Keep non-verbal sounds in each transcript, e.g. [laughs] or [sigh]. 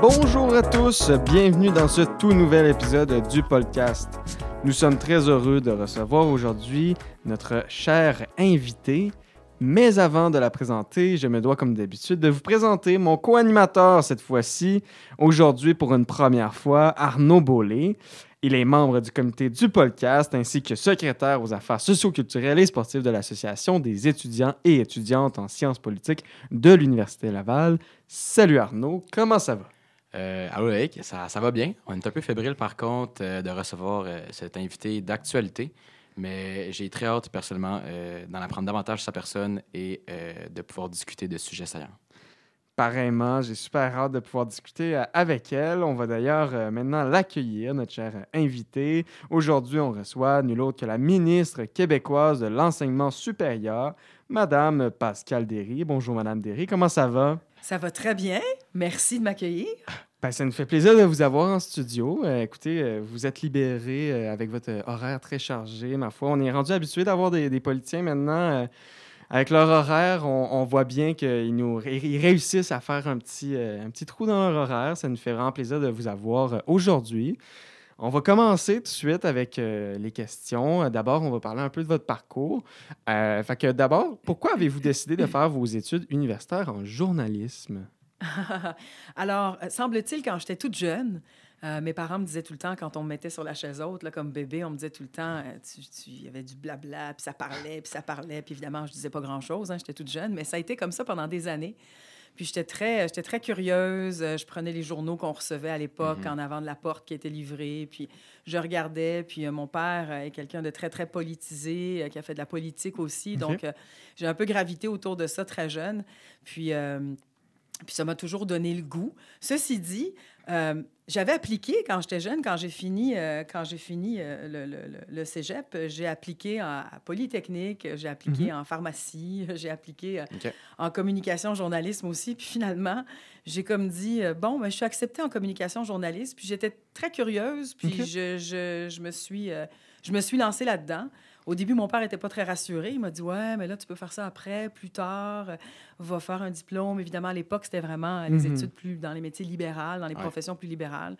Bonjour à tous, bienvenue dans ce tout nouvel épisode du podcast. Nous sommes très heureux de recevoir aujourd'hui notre chère invitée. Mais avant de la présenter, je me dois comme d'habitude de vous présenter mon co-animateur cette fois-ci, aujourd'hui pour une première fois, Arnaud Beaulé. Il est membre du comité du podcast ainsi que secrétaire aux affaires socioculturelles et sportives de l'Association des étudiants et étudiantes en sciences politiques de l'Université Laval. Salut Arnaud, comment ça va? Euh, allô, Eric, ça, ça, va bien. On est un peu fébrile, par contre, euh, de recevoir euh, cet invité d'actualité, mais j'ai très hâte, personnellement, euh, d'en apprendre davantage sur sa personne et euh, de pouvoir discuter de sujets saillants. Pareillement, j'ai super hâte de pouvoir discuter euh, avec elle. On va d'ailleurs maintenant l'accueillir, notre chère invitée. Aujourd'hui, on reçoit nul autre que la ministre québécoise de l'enseignement supérieur, Madame Pascale Derry. Bonjour, Madame Derry, comment ça va? Ça va très bien. Merci de m'accueillir. Ben, ça nous fait plaisir de vous avoir en studio. Euh, écoutez, euh, vous êtes libéré euh, avec votre euh, horaire très chargé, ma foi. On est rendu habitué d'avoir des, des politiciens maintenant. avec leur horaire, on, voit bien qu'ils nous ils réussissent à faire un petit, un petit trou dans leur horaire. Ça nous fait vraiment plaisir de vous avoir aujourd'hui. On va commencer tout de suite avec les questions. D'abord, on va parler un peu de votre parcours. Fait d'abord, pourquoi avez-vous décidé de faire vos études universitaires en journalisme? [laughs] Alors, euh, semble-t-il, quand j'étais toute jeune, euh, mes parents me disaient tout le temps, quand on me mettait sur la chaise haute, là, comme bébé, on me disait tout le temps, euh, tu- tu- il y avait du blabla, puis ça parlait, puis ça parlait, puis évidemment, je disais pas grand-chose, hein, j'étais toute jeune, mais ça a été comme ça pendant des années. Puis j'étais très, j'étais très curieuse, euh, je prenais les journaux qu'on recevait à l'époque Mhm. en avant de la porte qui était livrée, puis je regardais, puis euh, mon père euh, est quelqu'un de très, très politisé, euh, qui a fait de la politique aussi, donc euh, j'ai un peu gravité autour de ça très jeune, puis... puis ça m'a toujours donné le goût. Ceci dit, euh, j'avais appliqué quand j'étais jeune, quand j'ai fini, euh, quand j'ai fini euh, le, le- le- le cégep, j'ai appliqué en- à Polytechnique, j'ai appliqué en pharmacie, [laughs] j'ai appliqué en communication journalisme aussi. Puis finalement, j'ai comme dit, bon, ben, je suis acceptée en communication journaliste. Puis j'étais très curieuse, puis je, je- je me suis, je me suis lancée là-dedans. Au début, mon père n'était pas très rassuré. Il m'a dit Ouais, mais là, tu peux faire ça après, plus tard. Va faire un diplôme. Évidemment, à l'époque, c'était vraiment les Mhm. études plus dans les métiers libérales, dans les Ouais. professions plus libérales.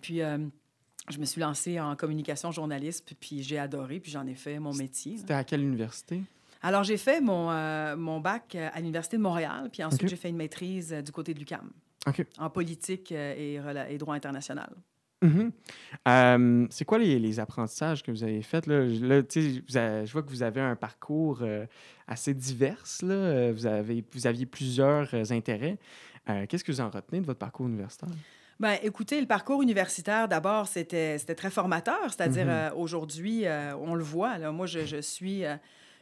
Puis, euh, je me suis lancée en communication journaliste, puis- puis j'ai adoré, puis j'en ai fait mon métier. C'était à quelle université? Alors, j'ai fait mon, euh, mon bac euh, à l'Université de Montréal, puis ensuite, j'ai fait une maîtrise euh, du côté de l'UQAM OK. en politique et, rela- et droit international. Mhm. Euh, c'est quoi les, les apprentissages que vous avez faits? Là? Je- là, tu sais, vous avez- je vois que vous avez un parcours euh, assez divers. Là. Euh, Vous, avez, vous aviez plusieurs euh, intérêts. Qu'est-ce que vous en retenez de votre parcours universitaire? Ben, écoutez, le parcours universitaire, d'abord, c'était très formateur. C'est-à-dire, Mhm. aujourd'hui, on le voit. Là, moi, je, je suis...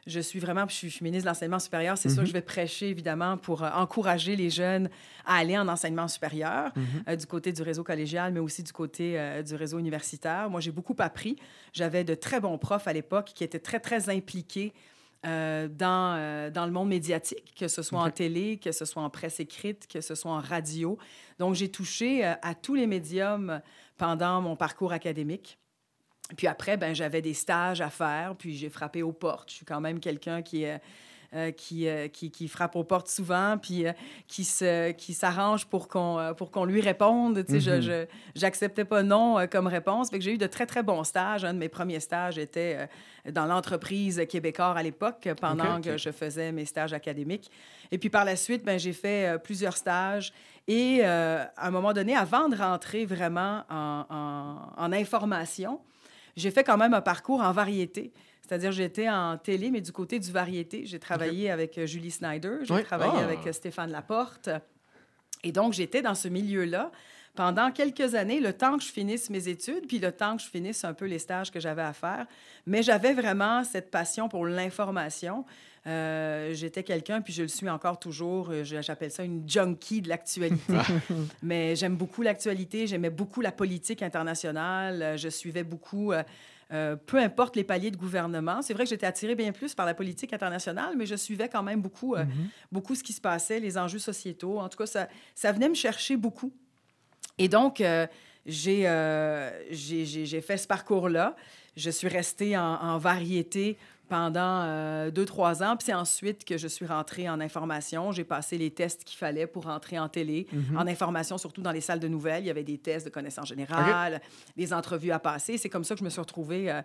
je suis vraiment, je suis, je suis ministre de l'enseignement supérieur. C'est sûr Mhm. que je vais prêcher, évidemment, pour euh, encourager les jeunes à aller en enseignement supérieur, Mhm. euh, du côté du réseau collégial, mais aussi du côté euh, du réseau universitaire. Moi, j'ai beaucoup appris. J'avais de très bons profs à l'époque qui étaient très, très impliqués euh, dans, euh, dans le monde médiatique, que ce soit en télé, que ce soit en presse écrite, que ce soit en radio. Donc, j'ai touché euh, à tous les médiums pendant mon parcours académique. Puis après, ben, j'avais des stages à faire, puis j'ai frappé aux portes. Je suis quand même quelqu'un qui, euh, euh, qui, euh, qui, qui frappe aux portes souvent, puis euh, qui se, qui s'arrange pour qu'on pour qu'on lui réponde. Tu sais, Mhm. je j'acceptais pas non comme réponse. Fait que j'ai eu de très, très bons stages. Un de mes premiers stages était dans l'entreprise Québécois à l'époque, pendant que je faisais mes stages académiques. Et puis par la suite, ben, j'ai fait plusieurs stages. Et à un moment donné, avant de rentrer vraiment en, en- en information, j'ai fait quand même un parcours en variété. C'est-à-dire, j'étais en télé, mais du côté du variété. J'ai travaillé avec euh, Julie Snyder, j'ai Oui. travaillé Ah. avec euh, Stéphane Laporte. Et donc, j'étais dans ce milieu-là pendant quelques années, le temps que je finisse mes études, puis le temps que je finisse un peu les stages que j'avais à faire. Mais j'avais vraiment cette passion pour l'information. Euh, J'étais quelqu'un, puis je le suis encore toujours, euh, j'appelle ça une junkie de l'actualité. [laughs] Mais j'aime beaucoup l'actualité, j'aimais beaucoup la politique internationale, euh, je suivais beaucoup, euh, euh, peu importe les paliers de gouvernement. C'est vrai que j'étais attirée bien plus par la politique internationale, mais je suivais quand même beaucoup, euh, Mhm. beaucoup ce qui se passait, les enjeux sociétaux. En tout cas, ça, ça venait me chercher beaucoup. Et donc, euh, j'ai fait ce parcours-là. Je suis restée en, en variété pendant euh, deux, trois ans. Puis c'est ensuite que je suis rentrée en information. J'ai passé les tests qu'il fallait pour rentrer en télé, Mhm. en information, surtout dans les salles de nouvelles. Il y avait des tests de connaissances générales, des entrevues à passer. C'est comme ça que je me suis retrouvée euh,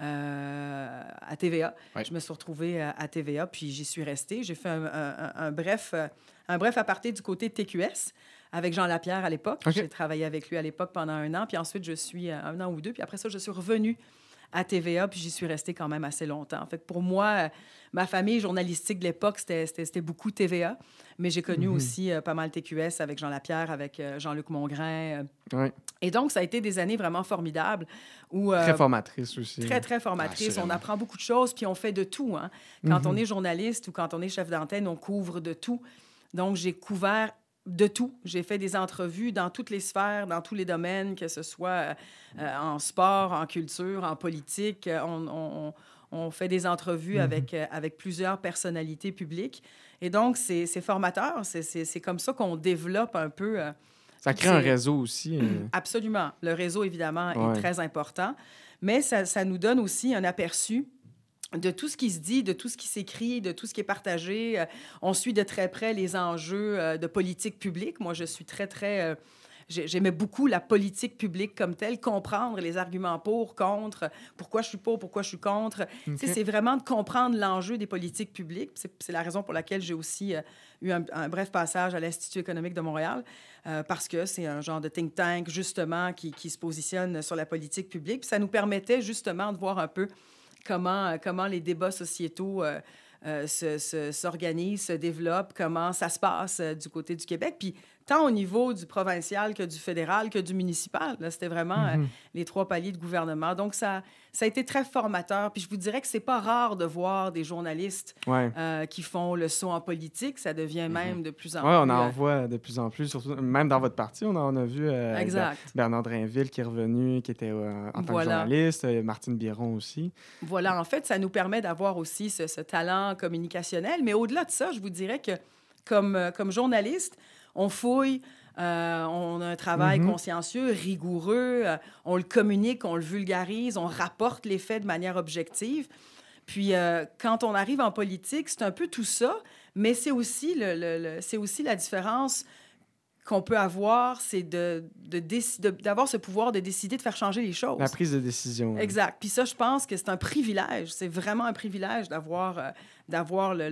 euh, à TVA. Ouais. Je me suis retrouvée euh, à TVA, puis j'y suis restée. J'ai fait un, un- un- bref, euh, un bref aparté du côté TQS avec Jean Lapierre à l'époque. J'ai travaillé avec lui à l'époque pendant un an, puis ensuite je suis euh, un an ou deux, puis après ça, je suis revenue à TVA, puis j'y suis restée quand même assez longtemps. Fait que pour moi, euh, ma famille journalistique de l'époque, c'était- beaucoup TVA, mais j'ai connu Mhm. aussi euh, pas mal TQS avec Jean Lapierre, avec euh, Jean-Luc Mongrain. euh. Ouais. Et donc, ça a été des années vraiment formidables où... Très formatrice aussi. Très, très formatrice. on Assurément. apprend beaucoup de choses, puis on fait de tout. hein. Quand Mhm. on est journaliste ou quand on est chef d'antenne, on couvre de tout. Donc, j'ai couvert de tout. J'ai fait des entrevues dans toutes les sphères, dans tous les domaines, que ce soit euh, en sport, en culture, en politique. On, on- on- on fait des entrevues Mhm. avec, euh, avec plusieurs personnalités publiques. Et donc, c'est formateur. C'est- comme ça qu'on développe un peu... euh, Ça crée un réseau aussi. euh. [clears throat] Absolument. Le réseau, évidemment, Ouais. est très important, mais ça, ça nous donne aussi un aperçu de tout ce qui se dit, de tout ce qui s'écrit, de tout ce qui est partagé. Euh, on suit de très près les enjeux euh, de politique publique. Moi, je suis très, très... euh, j'ai- J'aimais beaucoup la politique publique comme telle, comprendre les arguments pour, contre, pourquoi je suis pour, pourquoi je suis contre. C'est vraiment de comprendre l'enjeu des politiques publiques. C'est la raison pour laquelle j'ai aussi eu un, un bref passage à l'Institut économique de Montréal, euh, parce que c'est un genre de think tank, justement, qui, qui se positionne sur la politique publique. Puis ça nous permettait, justement, de voir un peu comment, euh, comment les débats sociétaux euh, euh, se- se- s'organisent, se, développent, comment ça se passe du côté du Québec. Puis tant au niveau du provincial que du fédéral que du municipal. C'était vraiment Mhm. les trois paliers de gouvernement. Donc, ça, ça a été très formateur. Puis je vous dirais que c'est pas rare de voir des journalistes Ouais. euh, qui font le saut en politique. Ça devient même de plus en Ouais, on plus... en euh, voit de plus en plus, surtout même dans votre parti, on en a vu euh, Exact. Bernard Drainville qui est revenu, qui était euh, en tant que journaliste, Martine Biron aussi. Voilà, en fait, ça nous permet d'avoir aussi ce, ce talent communicationnel. Mais au-delà de ça, je vous dirais que comme, comme journaliste, on fouille, euh, on a un travail Mhm. consciencieux, rigoureux, euh, on le communique, on le vulgarise, on rapporte les faits de manière objective. Puis euh, quand on arrive en politique, c'est un peu tout ça, mais c'est aussi, le, le- le- c'est aussi la différence qu'on peut avoir, c'est de, d'avoir ce pouvoir de décider de faire changer les choses. La prise de décision. Exact. Puis ça, je pense que c'est un privilège. C'est vraiment un privilège d'avoir d'avoir le-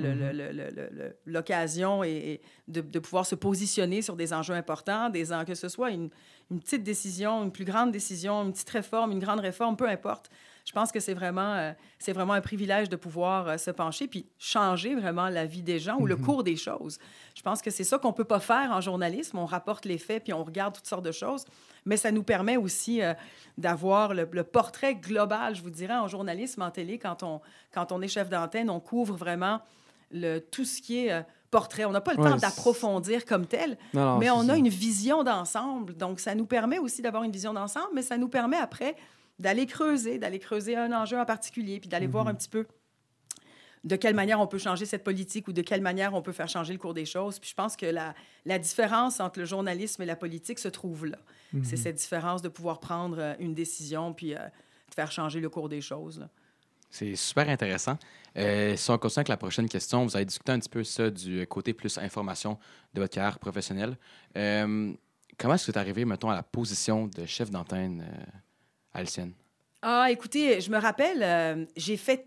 l'occasion et, et de, de pouvoir se positionner sur des enjeux importants, des en- que ce soit une, une petite décision, une plus grande décision, une petite réforme, une grande réforme, peu importe. Je pense que c'est vraiment, euh, c'est vraiment un privilège de pouvoir euh, se pencher puis changer vraiment la vie des gens ou le cours des choses. Je pense que c'est ça qu'on peut pas faire en journalisme. On rapporte les faits puis on regarde toutes sortes de choses, mais ça nous permet aussi euh, d'avoir le, le portrait global, je vous dirais, en journalisme, en télé, quand on, quand on est chef d'antenne, on couvre vraiment le, tout ce qui est portrait. On n'a pas le Ouais, temps d'approfondir comme tel, Non, mais on ça. a une vision d'ensemble. Donc, ça nous permet aussi d'avoir une vision d'ensemble, mais ça nous permet après d'aller creuser, d'aller creuser un enjeu en particulier, puis d'aller voir Mhm. un petit peu de quelle manière on peut changer cette politique ou de quelle manière on peut faire changer le cours des choses. Puis je pense que la, la différence entre le journalisme et la politique se trouve là. Mhm. C'est cette différence de pouvoir prendre euh, une décision puis euh, de faire changer le cours des choses. C'est super intéressant. Euh, si on continue avec la prochaine question, vous avez discuté un petit peu ça du côté plus information de votre carrière professionnelle. Euh, comment est-ce que tu es arrivé, mettons, à la position de chef d'antenne Ah, écoutez, je me rappelle, euh, j'ai fait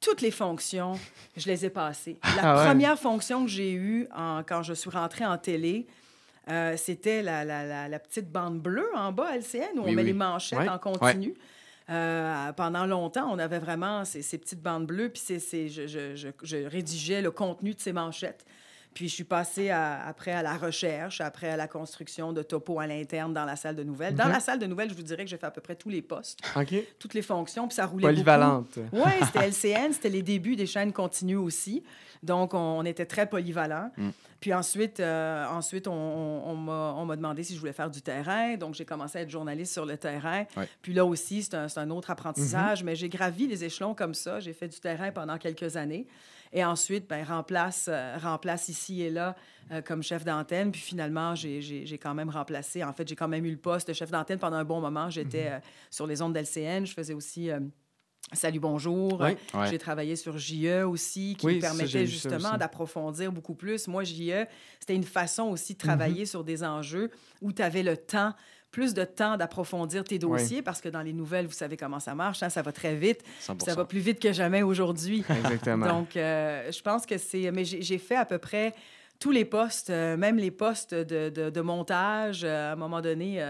toutes les fonctions, je les ai passées. La Ah ouais? première fonction que j'ai eue en- quand je suis rentrée en télé, euh, c'était la, la- la- la petite bande bleue en bas LCN où Oui, on met oui. les manchettes Ouais. en continu. Euh, pendant longtemps, on avait vraiment ces, ces petites bandes bleues, puis c'est, c'est- je, je- je- je rédigeais le contenu de ces manchettes. Puis je suis passée à- après à la recherche, après à la construction de topos à l'interne dans la salle de nouvelles. Dans la salle de nouvelles, je vous dirais que j'ai fait à peu près tous les postes, toutes les fonctions, puis ça roulait beaucoup. Polyvalente. Oui, c'était LCN, c'était les débuts des chaînes continues aussi. Donc, on, on était très polyvalent. Mm. Puis ensuite, euh, ensuite on, m'a demandé si je voulais faire du terrain. Donc, j'ai commencé à être journaliste sur le terrain. Ouais. Puis là aussi, c'est un, autre apprentissage. Mais j'ai gravi les échelons comme ça. J'ai fait du terrain pendant quelques années. Et ensuite, ben, remplace, euh, remplace ici et là euh, comme chef d'antenne. Puis finalement, j'ai- quand même remplacé. En fait, j'ai quand même eu le poste de chef d'antenne pendant un bon moment. J'étais euh, sur les ondes d'LCN. Je faisais aussi Salut, bonjour. Oui. Ouais. J'ai travaillé sur JE aussi, qui Oui, me permettait ça justement d'approfondir beaucoup plus. Moi, JE, c'était une façon aussi de Mhm. travailler sur des enjeux où tu avais le temps, plus de temps d'approfondir tes dossiers, parce que dans les nouvelles, vous savez comment ça marche, hein, ça va très vite. 100%. Ça va plus vite que jamais aujourd'hui. Exactement. Donc, euh, je pense que c'est... Mais j'ai fait à peu près tous les postes, euh, même les postes de, de- de montage. Euh, à un moment donné,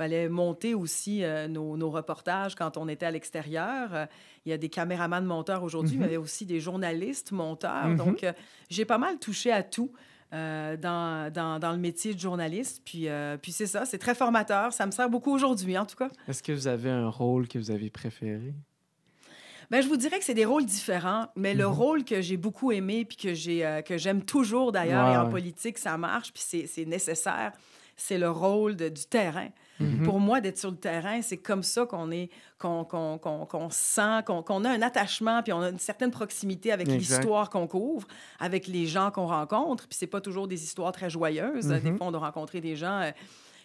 fallait monter aussi euh, nos, nos reportages quand on était à l'extérieur. Euh, Il y a des caméramans monteurs aujourd'hui, mais il y avait aussi des journalistes monteurs. Mhm. Donc, euh, j'ai pas mal touché à tout. dans, dans, dans le métier de journaliste. Puis, puis c'est ça, c'est très formateur. Ça me sert beaucoup aujourd'hui, en tout cas. Est-ce que vous avez un rôle que vous avez préféré? Ben, je vous dirais que c'est des rôles différents, mais le Mhm. rôle que j'ai beaucoup aimé puis que j'ai euh, que j'aime toujours d'ailleurs et en politique ça marche puis c'est c'est nécessaire, c'est le rôle de- du terrain. Mhm. Pour moi, d'être sur le terrain, c'est comme ça qu'on est, qu'on, qu'on, qu'on, qu'on sent, qu'on, qu'on a un attachement, puis on a une certaine proximité avec l'histoire qu'on couvre, avec les gens qu'on rencontre. Puis c'est pas toujours des histoires très joyeuses. Des Mhm. fois, on doit rencontrer des gens euh,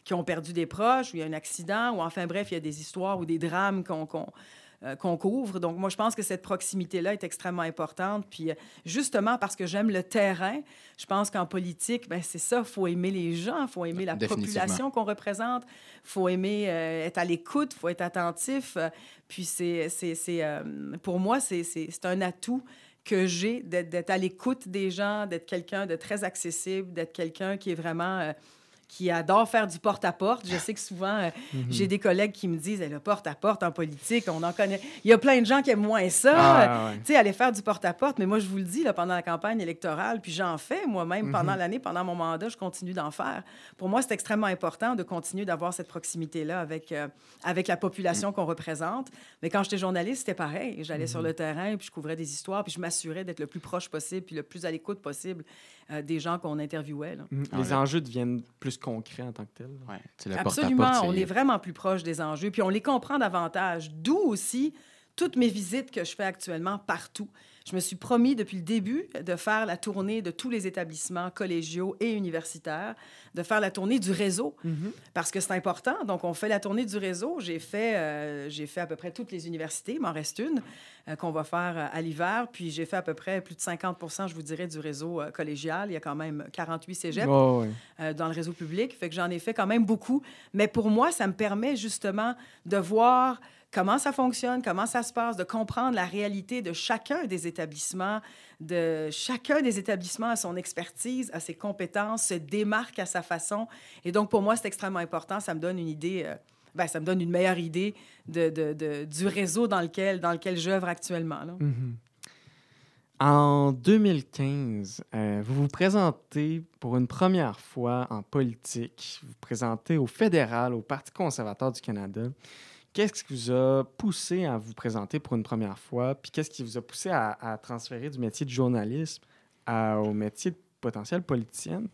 qui ont perdu des proches, ou il y a un accident, ou enfin bref, il y a des histoires ou des drames qu'on, euh, qu'on couvre. Donc, moi, je pense que cette proximité-là est extrêmement importante. Puis, euh, justement, parce que j'aime le terrain, je pense qu'en politique, ben, c'est ça, il faut aimer les gens, il faut aimer la population qu'on représente, il faut aimer euh, être à l'écoute, il faut être attentif. puis, c'est, c'est, c'est, euh, pour moi, c'est, un atout que j'ai d'être à l'écoute des gens, d'être quelqu'un de très accessible, d'être quelqu'un qui est vraiment... qui adore faire du porte-à-porte. Je sais que souvent, euh, [laughs] Mhm. j'ai des collègues qui me disent Eh, le porte-à-porte en politique, on en connaît. Il y a plein de gens qui aiment moins ça. Ah, ouais. Tu sais, aller faire du porte-à-porte. Mais moi, je vous le dis, là, pendant la campagne électorale, puis j'en fais moi-même Mhm. pendant l'année, pendant mon mandat, je continue d'en faire. Pour moi, c'est extrêmement important de continuer d'avoir cette proximité-là avec, euh, avec la population qu'on représente. Mais quand j'étais journaliste, c'était pareil. J'allais sur le terrain, puis je couvrais des histoires, puis je m'assurais d'être le plus proche possible, puis le plus à l'écoute possible euh, des gens qu'on interviewait. là. Mhm. Les enjeux deviennent plus concrets en tant que. Ouais. Le Absolument, on est vraiment plus proche des enjeux, puis on les comprend davantage. D'où aussi toutes mes visites que je fais actuellement partout. Je me suis promis depuis le début de faire la tournée de tous les établissements collégiaux et universitaires, de faire la tournée du réseau, Mhm. parce que c'est important. Donc, on fait la tournée du réseau. J'ai fait, euh, j'ai fait à peu près toutes les universités, il m'en reste une, euh, qu'on va faire euh, à l'hiver. Puis j'ai fait à peu près plus de 50 je vous dirais, du réseau euh, collégial. Il y a quand même 48 cégeps dans le réseau public. Fait que j'en ai fait quand même beaucoup. Mais pour moi, ça me permet justement de voir comment ça fonctionne, comment ça se passe, de comprendre la réalité de chacun des établissements, de chacun des établissements à son expertise, à ses compétences, se démarque à sa façon. Et donc, pour moi, c'est extrêmement important. Ça me donne une idée, euh, ben, ça me donne une meilleure idée de, du réseau dans lequel, dans lequel j'œuvre actuellement. Mhm. En 2015, euh, vous vous présentez pour une première fois en politique. Vous vous présentez au fédéral, au Parti conservateur du Canada. Qu'est-ce qui vous a poussé à vous présenter pour une première fois? Puis qu'est-ce qui vous a poussé à, à transférer du métier de journalisme à- au métier de potentielle politicienne?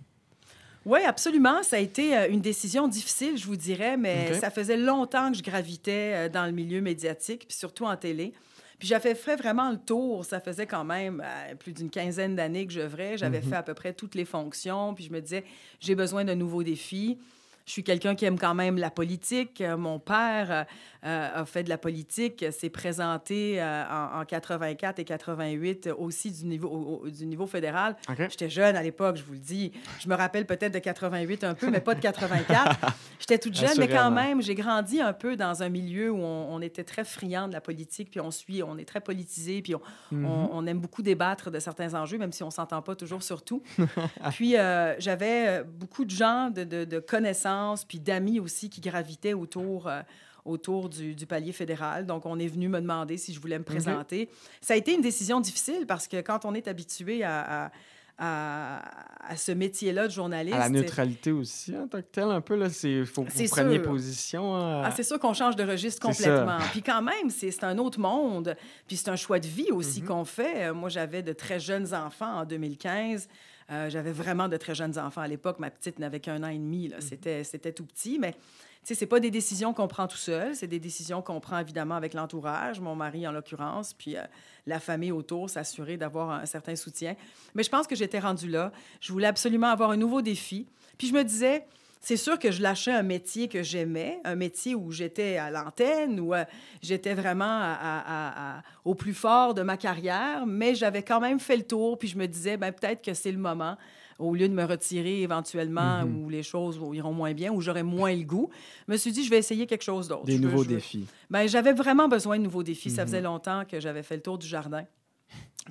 Oui, absolument. Ça a été euh, une décision difficile, je vous dirais, mais ça faisait longtemps que je gravitais euh, dans le milieu médiatique, puis surtout en télé. Puis j'avais fait vraiment le tour. Ça faisait quand même euh, plus d'une quinzaine d'années que j'œuvrais. J'avais Mhm. fait à peu près toutes les fonctions. Puis je me disais, j'ai besoin d'un nouveau défi. Je suis quelqu'un qui aime quand même la politique. Euh, Mon père euh, euh, a fait de la politique, s'est présenté euh, en, en 84 et 88 euh, aussi du niveau, au- au- du niveau fédéral. J'étais jeune à l'époque, je vous le dis. Je me rappelle peut-être de 88 un peu, mais pas de 84. [laughs] J'étais toute jeune, mais quand même, j'ai grandi un peu dans un milieu où on, on était très friand de la politique, puis on suit, on est très politisé, puis on, Mhm. on, on aime beaucoup débattre de certains enjeux, même si on s'entend pas toujours sur tout. [laughs] puis euh, j'avais beaucoup de gens, de, de- de connaissances, puis d'amis aussi qui gravitaient autour. euh, autour du, du palier fédéral. Donc, on est venu me demander si je voulais me présenter. Ça a été une décision difficile parce que quand on est habitué à, à, à- à ce métier-là de journaliste... À la neutralité aussi, en tant que tel, un peu. Il faut que C'est vous preniez sûr. position. hein, Ah, c'est sûr qu'on change de registre complètement. Puis quand même, c'est un autre monde. Puis c'est un choix de vie aussi Mhm. qu'on fait. Moi, j'avais de très jeunes enfants en 2015. Euh, j'avais vraiment de très jeunes enfants à l'époque. Ma petite n'avait qu'un an et demi. Mhm. C'était, c'était tout petit, mais ce n'est pas des décisions qu'on prend tout seul. C'est des décisions qu'on prend évidemment avec l'entourage, mon mari en l'occurrence, puis euh, la famille autour, s'assurer d'avoir un certain soutien. Mais je pense que j'étais rendue là. Je voulais absolument avoir un nouveau défi. Puis je me disais, c'est sûr que je lâchais un métier que j'aimais, un métier où j'étais à l'antenne, où euh, j'étais vraiment à- à- à- au plus fort de ma carrière, mais j'avais quand même fait le tour, puis je me disais, ben, peut-être que c'est le moment, au lieu de me retirer éventuellement, Mhm. où les choses iront moins bien, où j'aurai moins le goût. Je me suis dit, je vais essayer quelque chose d'autre. Des Je nouveaux veux- défis. ben, j'avais vraiment besoin de nouveaux défis. Ça Mhm. faisait longtemps que j'avais fait le tour du jardin.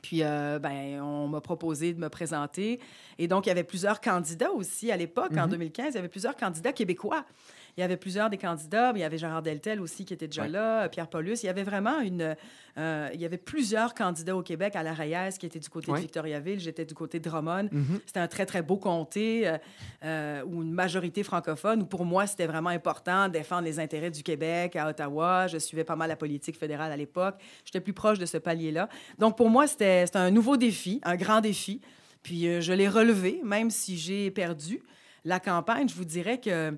Puis, euh, ben, on m'a proposé de me présenter. Et donc, il y avait plusieurs candidats aussi à l'époque, en Mhm. 2015. Il y avait plusieurs candidats québécois. Il y avait plusieurs des candidats. Il y avait Gérard Deltel aussi qui était déjà Ouais. là, Pierre Paulus. Il y avait vraiment une... euh, il y avait plusieurs candidats au Québec, à la Reyes, qui était du côté Ouais. de Victoriaville. J'étais du côté de Drummond. Mhm. C'était un très, très beau comté euh, euh, où une majorité francophone, où pour moi, c'était vraiment important de défendre les intérêts du Québec à Ottawa. Je suivais pas mal la politique fédérale à l'époque. J'étais plus proche de ce palier-là. Donc, pour moi, c'était un nouveau défi, un grand défi. Puis, euh, je l'ai relevé, même si j'ai perdu la campagne. Je vous dirais que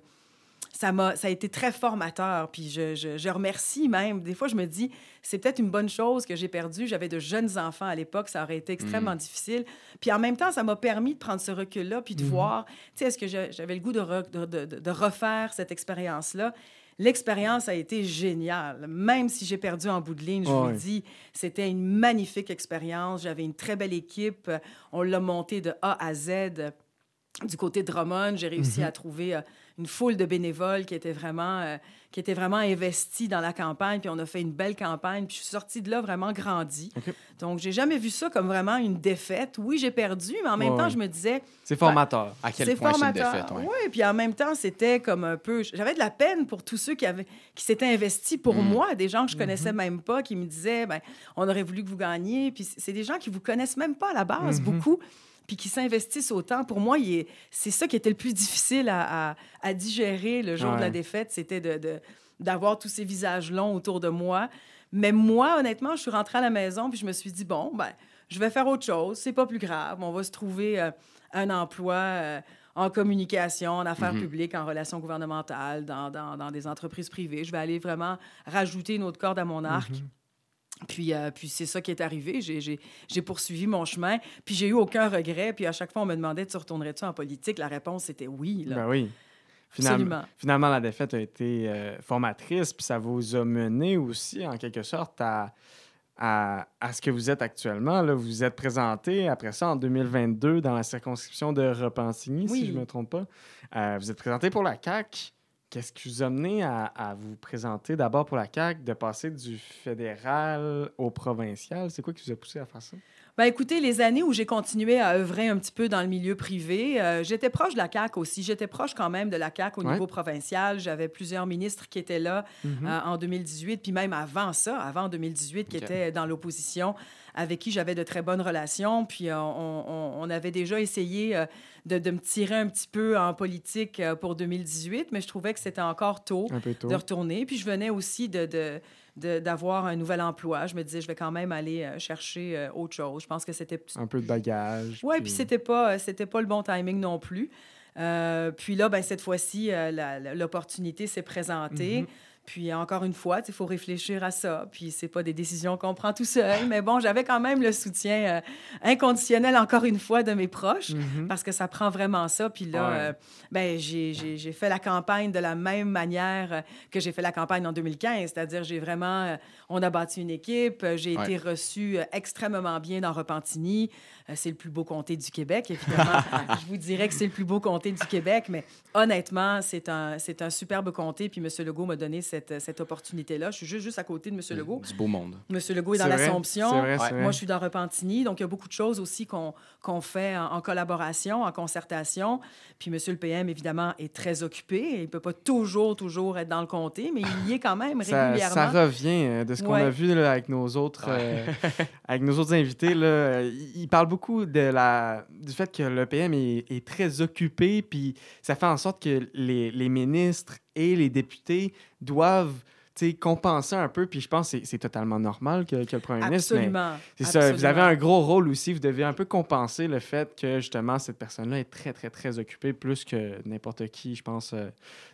ça, m'a, ça a été très formateur. Puis je, je- je remercie même. Des fois, je me dis, c'est peut-être une bonne chose que j'ai perdu. J'avais de jeunes enfants à l'époque. Ça aurait été extrêmement difficile. Puis en même temps, ça m'a permis de prendre ce recul-là puis de Mhm. voir, tu sais, est-ce que j'avais le goût de, re- de, de- de- de refaire cette expérience-là? L'expérience a été géniale. Même si j'ai perdu en bout de ligne, je vous le dis, c'était une magnifique expérience. J'avais une très belle équipe. On l'a montée de A à Z. Du côté de Drummond, j'ai réussi Mhm. à trouver euh, une foule de bénévoles qui étaient vraiment, euh, qui étaient vraiment investis dans la campagne. Puis on a fait une belle campagne. Puis je suis sortie de là vraiment grandie. OK. Donc, j'ai jamais vu ça comme vraiment une défaite. Oui, j'ai perdu, mais en même Ouais, temps, ouais. je me disais, C'est formateur. À quel point c'est une défaite, ouais. Oui, puis en même temps, c'était comme un peu. J'avais de la peine pour tous ceux qui, avaient... qui s'étaient investis pour Mm. moi, des gens que je connaissais Mhm. même pas, qui me disaient ben, on aurait voulu que vous gagniez. Puis c'est des gens qui vous connaissent même pas à la base, Mhm. beaucoup, puis qui s'investissent autant. Pour moi, c'est ça qui était le plus difficile à, à- à digérer le jour de la défaite, c'était de, d'avoir tous ces visages longs autour de moi. Mais moi, honnêtement, je suis rentrée à la maison, puis je me suis dit bon, ben, je vais faire autre chose. C'est pas plus grave. On va se trouver euh, un emploi. euh, en communication, en affaires Mhm. publiques, en relations gouvernementales, dans, dans- dans des entreprises privées. Je vais aller vraiment rajouter une autre corde à mon arc. Mhm. Puis, euh, puis c'est ça qui est arrivé. J'ai- J'ai j'ai poursuivi mon chemin. Puis j'ai eu aucun regret. Puis à chaque fois, on me demandait Tu retournerais-tu en politique? La réponse, c'était oui. Là. Ben oui. Finalement, Absolument. finalement, la défaite a été euh, formatrice, puis ça vous a mené aussi, en quelque sorte, à, à, à ce que vous êtes actuellement. Là. Vous vous êtes présenté, après ça, en 2022, dans la circonscription de Repentigny, si je ne me trompe pas. Euh, vous êtes présenté pour la CAQ. Qu'est-ce qui vous a mené à, à vous présenter d'abord pour la CAQ, de passer du fédéral au provincial? C'est quoi qui vous a poussé à faire ça? Ben, écoutez, les années où j'ai continué à œuvrer un petit peu dans le milieu privé, euh, j'étais proche de la CAQ aussi. J'étais proche quand même de la CAQ au Ouais. niveau provincial. J'avais plusieurs ministres qui étaient là Mhm. euh, en 2018, puis même avant ça, avant 2018, qui étaient dans l'opposition, avec qui j'avais de très bonnes relations. Puis euh, on, on- on avait déjà essayé euh, de, de me tirer un petit peu en politique euh, pour 2018, mais je trouvais que c'était encore tôt de retourner. Puis je venais aussi de, de- de- d'avoir un nouvel emploi. Je me disais, je vais quand même aller euh, chercher euh, autre chose. Je pense que c'était... Un peu de bagage. Oui, puis c'était pas, c'était pas le bon timing non plus. Euh, puis là, ben, cette fois-ci, l'opportunité s'est présentée. Mhm. Puis encore une fois, il faut réfléchir à ça. Puis c'est pas des décisions qu'on prend tout seul. Mais bon, j'avais quand même le soutien euh, inconditionnel, encore une fois, de mes proches Mhm. parce que ça prend vraiment ça. Puis là, Ouais. euh, ben, j'ai, fait la campagne de la même manière euh, que j'ai fait la campagne en 2015. C'est-à-dire, j'ai vraiment... euh, on a bâti une équipe. J'ai Ouais. été reçue extrêmement bien dans Repentigny. C'est le plus beau comté du Québec, évidemment. [laughs] Je vous dirais que c'est le plus beau comté du Québec, mais honnêtement, c'est un, un superbe comté. Puis M. Legault m'a donné cette, cette opportunité-là. Je suis juste, juste à côté de M. Legault. Du beau monde. M. Legault est dans l'Assomption. Ouais. Moi, je suis dans Repentigny, donc il y a beaucoup de choses aussi qu'on qu'on fait en, en collaboration, en concertation. Puis M. le PM, évidemment, est très occupé. Il ne peut pas toujours, toujours être dans le comté, mais il y est quand même [laughs] Ça, régulièrement. ça revient euh, de ce qu'on Ouais. a vu là, avec nos autres euh, [laughs] avec nos autres invités. Là, euh, ils parlent beaucoup de la, du fait que le PM est, est très occupé, puis ça fait en sorte que les, les ministres et les députés doivent compenser un peu. Puis je pense que c'est- c'est totalement normal que, que le premier ministre. mais Absolument. C'est ça. Vous avez un gros rôle aussi. Vous devez un peu compenser le fait que justement cette personne-là est très, très, très occupée, plus que n'importe qui, je pense, euh,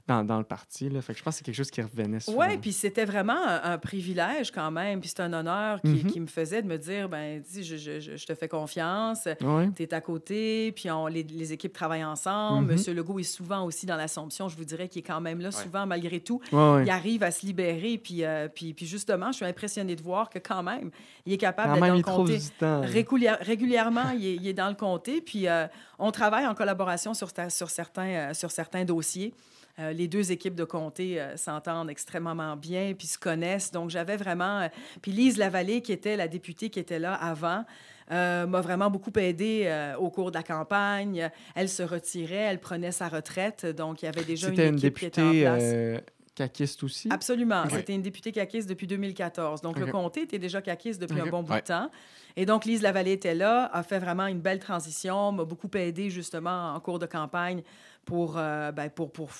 dans, dans le parti. Là. Fait que je pense que c'est quelque chose qui revenait souvent. Oui, puis c'était vraiment un, un privilège quand même. Puis c'est un honneur qui, Mhm. qui me faisait de me dire ben, dis, je, je- je- je te fais confiance. Ouais. Tu es à côté, puis on, les, les équipes travaillent ensemble. Mhm. Monsieur Legault est souvent aussi dans l'Assomption, je vous dirais qu'il est quand même là, souvent, malgré tout. Ouais, ouais. Il arrive à se libérer, puis, euh, puis, puis justement, je suis impressionnée de voir que quand même, il est capable d'être dans le comté. régulièrement, il est, il est dans le comté, puis euh, on travaille en collaboration sur, ta- sur, certains, euh, sur certains dossiers. Euh, les deux équipes de comté euh, s'entendent extrêmement bien, puis se connaissent. Donc, j'avais vraiment... euh, puis Lise Lavallée, qui était la députée qui était là avant, m'a vraiment beaucoup aidé au cours de la campagne. Elle se retirait, elle prenait sa retraite. Donc, il y avait déjà une équipe qui était en députée place. Caquiste aussi. Absolument. Ok. C'était une députée caquiste depuis 2014. Donc, le comté était déjà caquiste depuis un bon bout Ouais. de temps. Et donc, Lise Lavallée était là, a fait vraiment une belle transition, m'a beaucoup aidé justement en cours de campagne pour, euh, ben, pour, pour,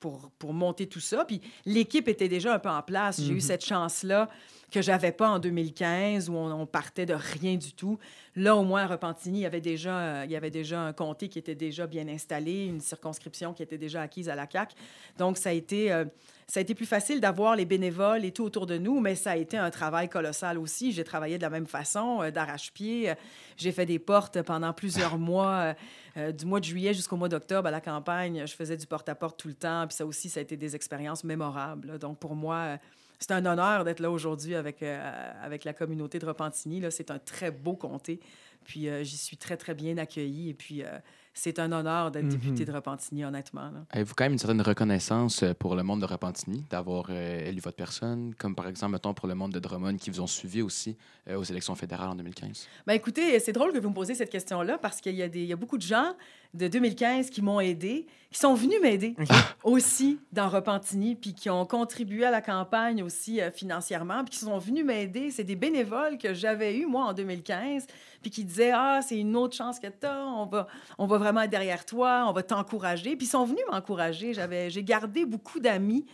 pour, pour monter tout ça. Puis l'équipe était déjà un peu en place. J'ai eu Mhm. cette chance-là que j'avais pas en 2015 où on, on partait de rien du tout. Là, au moins, à Repentigny, il y avait déjà, euh, il y avait déjà un comté qui était déjà bien installé, une circonscription qui était déjà acquise à la CAQ. Donc, ça a été, euh, ça a été plus facile d'avoir les bénévoles et tout autour de nous, mais ça a été un travail colossal aussi. J'ai travaillé de la même façon, euh, d'arrache-pied. J'ai fait des portes pendant plusieurs [laughs] mois, euh, du mois de juillet jusqu'au mois d'octobre à la campagne. Je faisais du porte-à-porte tout le temps, puis ça aussi, ça a été des expériences mémorables. là. Donc, pour moi, c'est un honneur d'être là aujourd'hui avec, euh, avec la communauté de Repentigny. là. C'est un très beau comté. Puis euh, j'y suis très, très bien accueillie. Et puis euh, c'est un honneur d'être Mhm. député de Repentigny, honnêtement. Avez-vous quand même une certaine reconnaissance pour le monde de Repentigny d'avoir élu votre personne, comme par exemple, mettons, pour le monde de Drummond qui vous ont suivi aussi aux élections fédérales en 2015? Ben écoutez, c'est drôle que vous me posiez cette question-là parce qu'il y, a des- il y a beaucoup de gens de 2015 qui m'ont aidé, qui sont venus m'aider [laughs] aussi dans Repentigny, puis qui ont contribué à la campagne aussi euh, financièrement, puis qui sont venus m'aider. C'est des bénévoles que j'avais eus, moi, en 2015, puis qui disaient Ah, c'est une autre chance que tu as, on va, on va vraiment être derrière toi, on va t'encourager. Puis ils sont venus m'encourager. J'avais, j'ai gardé beaucoup d'amis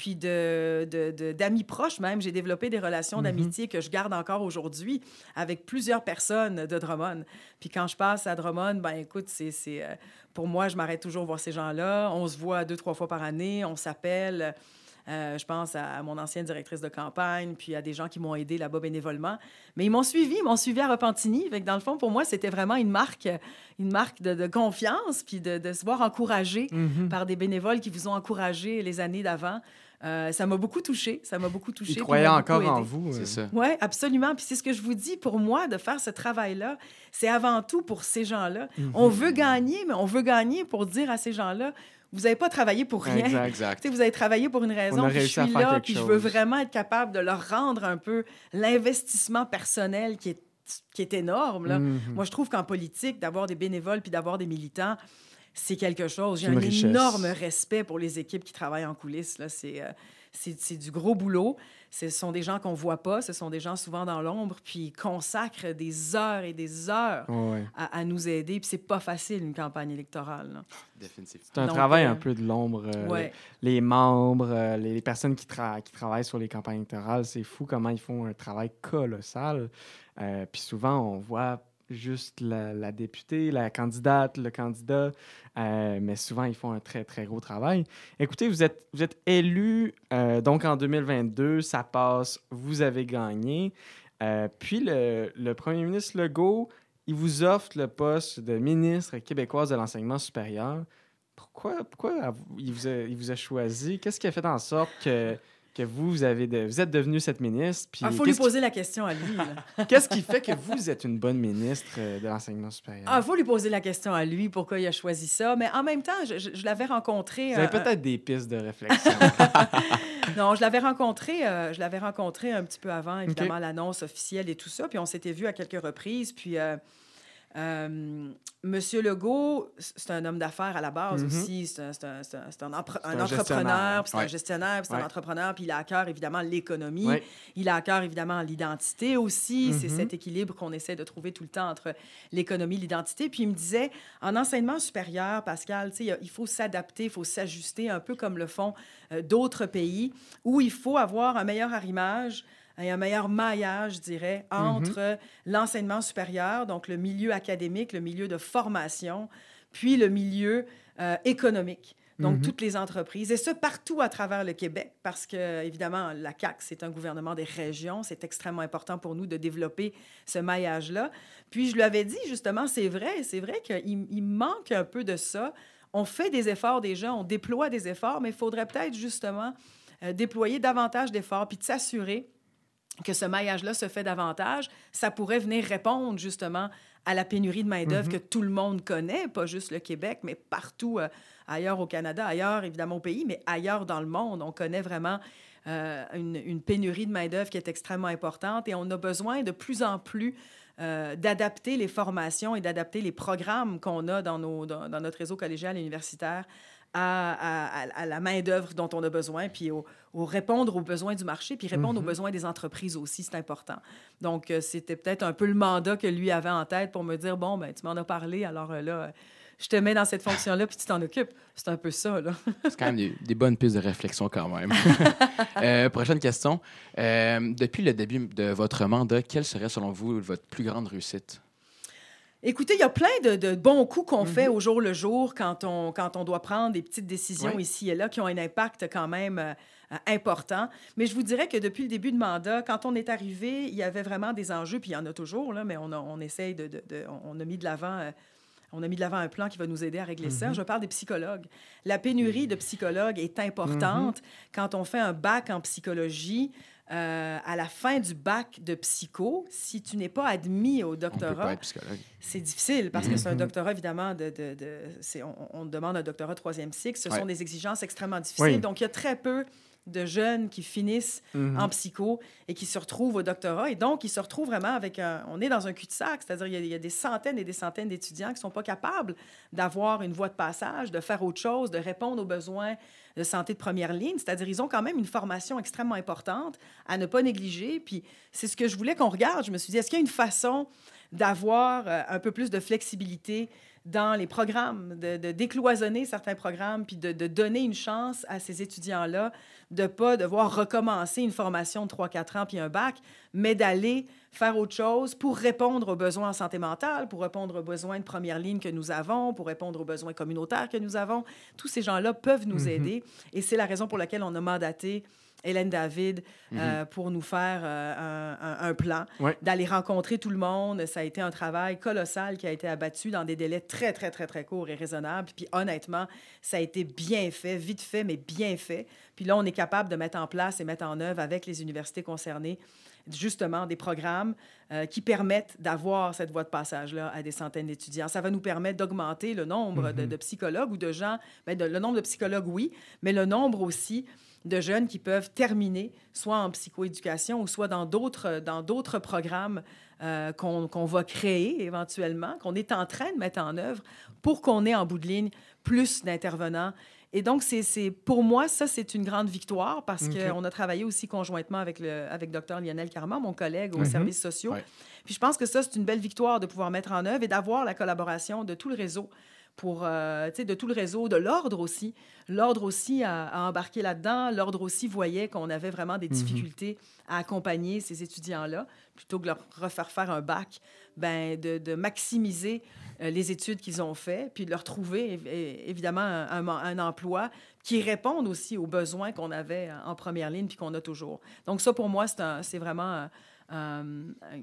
puis de, de- de- d'amis proches même. J'ai développé des relations Mhm. d'amitié que je garde encore aujourd'hui avec plusieurs personnes de Drummond. Puis quand je passe à Drummond, ben écoute, c'est, c'est, euh, pour moi, je m'arrête toujours voir ces gens-là. On se voit deux, trois fois par année, on s'appelle. Euh, je pense à mon ancienne directrice de campagne, puis à des gens qui m'ont aidé là-bas bénévolement. Mais ils m'ont suivi, ils m'ont suivi à Repentigny. Fait que dans le fond, pour moi, c'était vraiment une marque, une marque de, de confiance, puis de, de se voir encouragé Mhm. par des bénévoles qui vous ont encouragé les années d'avant. Euh, ça m'a beaucoup touché. Ça m'a beaucoup touché. Il croyait encore en vous. euh. C'est ça. Oui, absolument. Puis c'est ce que je vous dis, pour moi, de faire ce travail-là, c'est avant tout pour ces gens-là. Mhm. On veut gagner, mais on veut gagner pour dire à ces gens-là, vous n'avez pas travaillé pour rien. Exact. Exact. Tu sais, vous avez travaillé pour une raison, On a puis je réussi à suis faire là, puis je veux chose. vraiment être capable de leur rendre un peu l'investissement personnel qui est, qui est énorme. Là. Mhm. Moi, je trouve qu'en politique, d'avoir des bénévoles puis d'avoir des militants, c'est quelque chose. J'ai un richesse. énorme respect pour les équipes qui travaillent en coulisses. Là. C'est, euh, c'est, c'est du gros boulot. Ce sont des gens qu'on voit pas. Ce sont des gens souvent dans l'ombre, puis ils consacrent des heures et des heures à, à nous aider. Puis c'est pas facile, une campagne électorale. là. Définitivement. C'est un Donc, travail euh, un peu de l'ombre. euh, Ouais. les membres, euh, les, les personnes qui, tra- qui travaillent sur les campagnes électorales, c'est fou comment ils font un travail colossal. Euh, Puis souvent, on voit juste la, députée, la candidate, le candidat, euh, mais souvent, ils font un très, très gros travail. Écoutez, vous êtes, vous êtes élu, euh, donc en 2022, ça passe, vous avez gagné. Euh, puis le, le premier ministre Legault, il vous offre le poste de ministre québécoise de l'enseignement supérieur. Pourquoi, pourquoi il, vous a, il vous a choisi? Qu'est-ce qui a fait en sorte que, que vous, vous, avez de- vous êtes devenu cette ministre? Il faut lui qui- poser la question à lui. [laughs] Qu'est-ce qui fait que vous êtes une bonne ministre euh, de l'enseignement supérieur? Ah, il faut lui poser la question à lui, pourquoi il a choisi ça. Mais en même temps, je, je- je l'avais rencontré. vous avez euh, peut-être des pistes de [laughs] réflexion. [laughs] Non, je l'avais rencontré, euh, je l'avais rencontré un petit peu avant, évidemment, l'annonce officielle et tout ça. Puis on s'était vu à quelques reprises. Puis euh, Monsieur Legault, c'est un homme d'affaires à la base Mhm. aussi. C'est un, un- un- entrepreneur, puis c'est un gestionnaire, puis c'est Ouais. un entrepreneur, puis il a à cœur évidemment l'économie. Ouais. Il a à cœur évidemment l'identité aussi. C'est Mhm. cet équilibre qu'on essaie de trouver tout le temps entre l'économie et l'identité. Puis il me disait, en enseignement supérieur, Pascal, tu sais, il faut s'adapter, il faut s'ajuster, un peu comme le font euh, d'autres pays, où il faut avoir un meilleur arrimage un meilleur maillage, je dirais, entre l'enseignement supérieur, donc le milieu académique, le milieu de formation, puis le milieu euh, économique. Donc, Mhm. toutes les entreprises, et ce, partout à travers le Québec, parce que, évidemment, la CAQ, c'est un gouvernement des régions. C'est extrêmement important pour nous de développer ce maillage-là. Puis, je lui avais dit, justement, c'est vrai, c'est vrai qu'il il manque un peu de ça. On fait des efforts déjà, on déploie des efforts, mais il faudrait peut-être, justement, euh, déployer davantage d'efforts, puis de s'assurer que ce maillage-là se fait davantage, ça pourrait venir répondre justement à la pénurie de main-d'œuvre Mhm. que tout le monde connaît, pas juste le Québec, mais partout euh, ailleurs au Canada, ailleurs évidemment au pays, mais ailleurs dans le monde. On connaît vraiment euh, une, une pénurie de main-d'œuvre qui est extrêmement importante et on a besoin de plus en plus euh, d'adapter les formations et d'adapter les programmes qu'on a dans, nos, dans, dans notre réseau collégial et universitaire à, à- à- à la main-d'œuvre dont on a besoin, puis au, au répondre aux besoins du marché, puis répondre aux Mhm. besoins des entreprises aussi, c'est important. Donc, euh, c'était peut-être un peu le mandat que lui avait en tête pour me dire bon, ben, tu m'en as parlé, alors euh, là, je te mets dans cette fonction-là, puis tu t'en occupes. C'est un peu ça, là. [laughs] C'est quand même des, des bonnes pistes de réflexion quand même. [laughs] Euh, prochaine question. Euh, depuis le début de votre mandat, quelle serait selon vous votre plus grande réussite? Écoutez, il y a plein de, de bons coups qu'on Mhm. fait au jour le jour quand on, quand on doit prendre des petites décisions Oui. ici et là qui ont un impact quand même euh, euh, important. Mais je vous dirais que depuis le début de mandat, quand on est arrivé, il y avait vraiment des enjeux, puis il y en a toujours, là, mais on, a- on essaye de, de- de- on a mis de l'avant. euh, on a mis de l'avant un plan qui va nous aider à régler ça. Mhm. Je parle des psychologues. La pénurie de psychologues est importante quand on fait un bac en psychologie. Euh, à la fin du bac de psycho, si tu n'es pas admis au doctorat, c'est difficile parce que c'est un Mhm. doctorat, évidemment, de, de, de- c'est- on, on demande un doctorat troisième cycle. Ce Ouais. sont des exigences extrêmement difficiles. Oui. Donc, il y a très peu de jeunes qui finissent Mhm. en psycho et qui se retrouvent au doctorat. Et donc, ils se retrouvent vraiment avec un... On est dans un cul-de-sac, c'est-à-dire il y a- il y, a des centaines et des centaines d'étudiants qui ne sont pas capables d'avoir une voie de passage, de faire autre chose, de répondre aux besoins de santé de première ligne. C'est-à-dire ils ont quand même une formation extrêmement importante à ne pas négliger. Puis c'est ce que je voulais qu'on regarde. Je me suis dit, est-ce qu'il y a une façon d'avoir euh, un peu plus de flexibilité dans les programmes, de, de décloisonner certains programmes, puis de, de donner une chance à ces étudiants-là de ne pas devoir recommencer une formation de 3-4 ans puis un bac, mais d'aller faire autre chose pour répondre aux besoins en santé mentale, pour répondre aux besoins de première ligne que nous avons, pour répondre aux besoins communautaires que nous avons. Tous ces gens-là peuvent nous Mhm. aider et c'est la raison pour laquelle on a mandaté Hélène David euh, pour nous faire euh, un, plan, Ouais. d'aller rencontrer tout le monde. Ça a été un travail colossal qui a été abattu dans des délais très, très, très, très courts et raisonnables. Puis honnêtement, ça a été bien fait, vite fait, mais bien fait. Puis là, on est capable de mettre en place et mettre en œuvre avec les universités concernées justement des programmes euh, qui permettent d'avoir cette voie de passage-là à des centaines d'étudiants. Ça va nous permettre d'augmenter le nombre de, Mhm. de psychologues ou de gens, ben, de- le nombre de psychologues, oui, mais le nombre aussi de jeunes qui peuvent terminer soit en psychoéducation ou soit dans d'autres dans d'autres programmes euh, qu'on qu'on va créer éventuellement, qu'on est en train de mettre en œuvre pour qu'on ait en bout de ligne plus d'intervenants. Et donc, c'est c'est- pour moi, ça, c'est une grande victoire parce qu'on a travaillé aussi conjointement avec, le, avec Dr Lionel Carman, mon collègue aux Mhm. services sociaux. Ouais. Puis je pense que ça, c'est une belle victoire de pouvoir mettre en œuvre et d'avoir la collaboration de tout le réseau pour, euh, de tout le réseau, de l'ordre aussi. L'ordre aussi a, a embarqué là-dedans. L'ordre aussi voyait qu'on avait vraiment des Mhm. difficultés à accompagner ces étudiants-là. Plutôt que de leur refaire faire un bac, ben, de, de maximiser euh, les études qu'ils ont fait, puis de leur trouver évidemment un, un- un emploi qui réponde aussi aux besoins qu'on avait en première ligne puis qu'on a toujours. Donc ça, pour moi, c'est vraiment euh, un-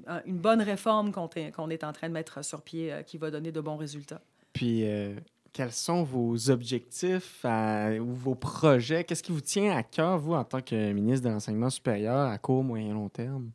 un- une bonne réforme qu'on est, en train de mettre sur pied euh, qui va donner de bons résultats. Puis, euh, quels sont vos objectifs ou vos projets? Qu'est-ce qui vous tient à cœur, vous, en tant que ministre de l'Enseignement supérieur, à court, moyen, long terme?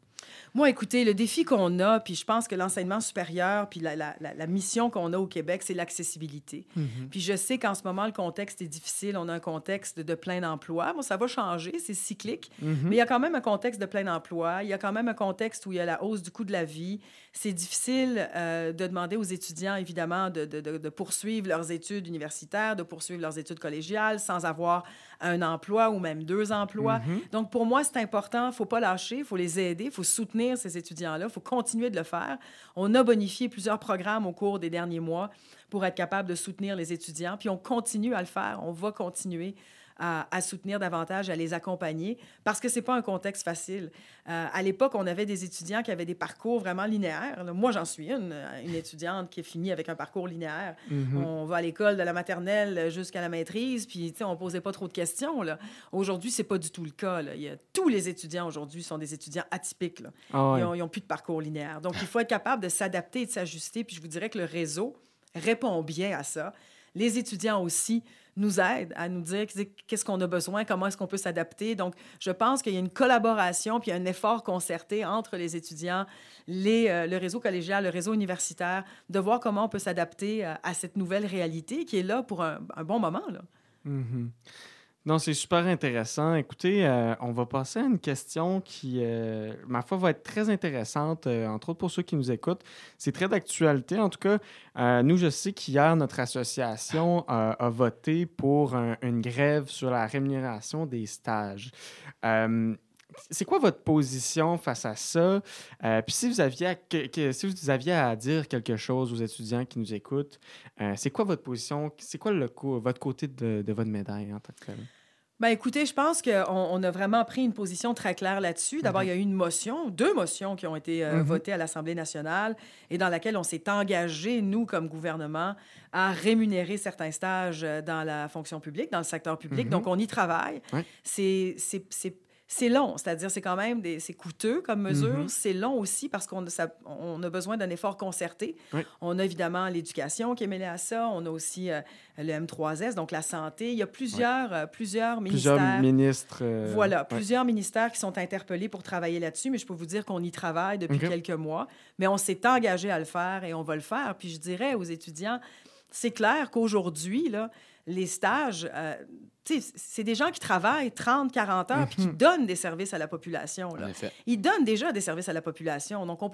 Moi, écoutez, le défi qu'on a, puis je pense que l'enseignement supérieur, puis la, la, la, mission qu'on a au Québec, c'est l'accessibilité. Mhm. Puis je sais qu'en ce moment, le contexte est difficile. On a un contexte de plein emploi. Bon, ça va changer, c'est cyclique. Mhm. Mais il y a quand même un contexte de plein emploi. Il y a quand même un contexte où il y a la hausse du coût de la vie. C'est difficile euh, de demander aux étudiants, évidemment, de, de, de, poursuivre leurs études universitaires, de poursuivre leurs études collégiales sans avoir un emploi ou même deux emplois. Mhm. Donc, pour moi, c'est important. Il ne faut pas lâcher, il faut les aider, il faut soutenir ces étudiants-là, il faut continuer de le faire. On a bonifié plusieurs programmes au cours des derniers mois pour être capable de soutenir les étudiants, puis on continue à le faire, on va continuer à, à, soutenir davantage, à les accompagner, parce que c'est pas un contexte facile. Euh, à l'époque, on avait des étudiants qui avaient des parcours vraiment linéaires. Moi, j'en suis une, une étudiante qui est finie avec un parcours linéaire. Mhm. On va à l'école de la maternelle jusqu'à la maîtrise, puis on posait pas trop de questions. Aujourd'hui, c'est pas du tout le cas. Là. Il y a, tous les étudiants aujourd'hui sont des étudiants atypiques. Là. Ah ouais. Ils n'ont plus de parcours linéaire. Donc, il faut être capable de s'adapter et de s'ajuster. Puis je vous dirais que le réseau répond bien à ça. Les étudiants aussi nous aident à nous dire qu'est-ce qu'on a besoin, comment est-ce qu'on peut s'adapter. Donc, je pense qu'il y a une collaboration puis un effort concerté entre les étudiants, euh, le réseau collégial, le réseau universitaire, de voir comment on peut s'adapter à, à, cette nouvelle réalité qui est là pour un, bon moment. Là. Mm -hmm. Non, c'est super intéressant. Écoutez, euh, on va passer à une question qui, euh, ma foi, va être très intéressante, euh, entre autres pour ceux qui nous écoutent. C'est très d'actualité. En tout cas, nous, je sais qu'hier, notre association a voté pour un, une grève sur la rémunération des stages. C'est quoi votre position face à ça? Euh, puis si vous, aviez à, que, que, si vous aviez à dire quelque chose aux étudiants qui nous écoutent, euh, c'est quoi votre position? C'est quoi le, votre côté de, de, votre médaille en tant que tel? Bien, écoutez, je pense qu'on on a vraiment pris une position très claire là-dessus. D'abord, mm -hmm. il y a eu une motion, deux motions qui ont été euh, mm -hmm. votées à l'Assemblée nationale et dans laquelle on s'est engagé, nous, comme gouvernement, à rémunérer certains stages dans la fonction publique, dans le secteur public. Mhm. Mm -hmm. Donc, on y travaille. Ouais. C'est c'est long, c'est-à-dire c'est quand même des, c'est coûteux comme mesure. Mhm. Mm -hmm. C'est long aussi parce qu'on a, on a besoin d'un effort concerté. Oui. On a évidemment l'éducation qui est mêlée à ça. On a aussi euh, le M3S, donc la santé. Il y a plusieurs, oui. euh, plusieurs ministères. Plusieurs ministres. Euh, voilà, ouais. plusieurs ministères qui sont interpellés pour travailler là-dessus. Mais je peux vous dire qu'on y travaille depuis Okay. quelques mois. Mais on s'est engagé à le faire et on va le faire. Puis je dirais aux étudiants, c'est clair qu'aujourd'hui, là, les stages, euh, c'est des gens qui travaillent 30, 40 heures, puis qui Mhm. donnent des services à la population. Là. Ils donnent déjà des services à la population. Donc, on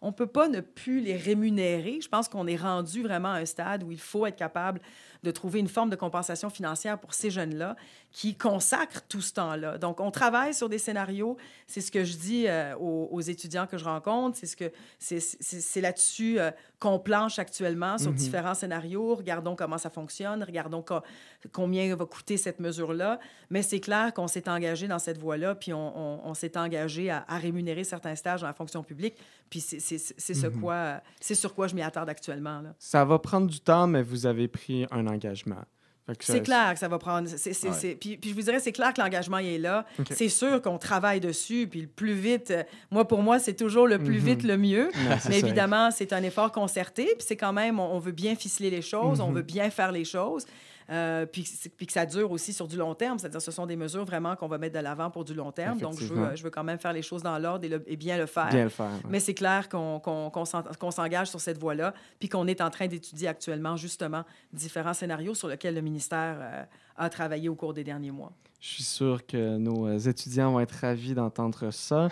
on peut pas ne plus les rémunérer. Je pense qu'on est rendu vraiment à un stade où il faut être capable de trouver une forme de compensation financière pour ces jeunes-là qui consacrent tout ce temps-là. Donc, on travaille sur des scénarios. C'est ce que je dis euh, aux, aux, étudiants que je rencontre. C'est ce que c'est là-dessus euh, qu'on planche actuellement sur Mhm. différents scénarios. Regardons comment ça fonctionne. Regardons co combien va coûter cette mesure-là. Mais c'est clair qu'on s'est engagé dans cette voie-là, puis on, on, on s'est engagé à, à, rémunérer certains stages dans la fonction publique. Puis c'est ce quoi, c'est sur quoi je m'y attarde actuellement. Là. Ça va prendre du temps, mais vous avez pris un engagement. C'est clair que ça va prendre. C est, c est, ouais. puis, puis, je vous dirais, c'est clair que l'engagement est là. Okay. C'est sûr qu'on travaille dessus. Puis le plus vite, moi, pour moi, c'est toujours le plus Mhm. vite le mieux. Non, Mais évidemment, c'est un effort concerté. Puis c'est quand même, on, on, veut bien ficeler les choses, on Mhm. veut bien faire les choses. Euh, puis, puis, que ça dure aussi sur du long terme, c'est-à-dire ce sont des mesures vraiment qu'on va mettre de l'avant pour du long terme. Donc, je veux, je veux quand même faire les choses dans l'ordre et, bien le faire. Bien le faire. Ouais. Mais c'est clair qu'on qu qu s'engage sur cette voie-là, puis qu'on est en train d'étudier actuellement justement différents scénarios sur lesquels le ministère euh, a travaillé au cours des derniers mois. Je suis sûr que nos euh, étudiants vont être ravis d'entendre ça.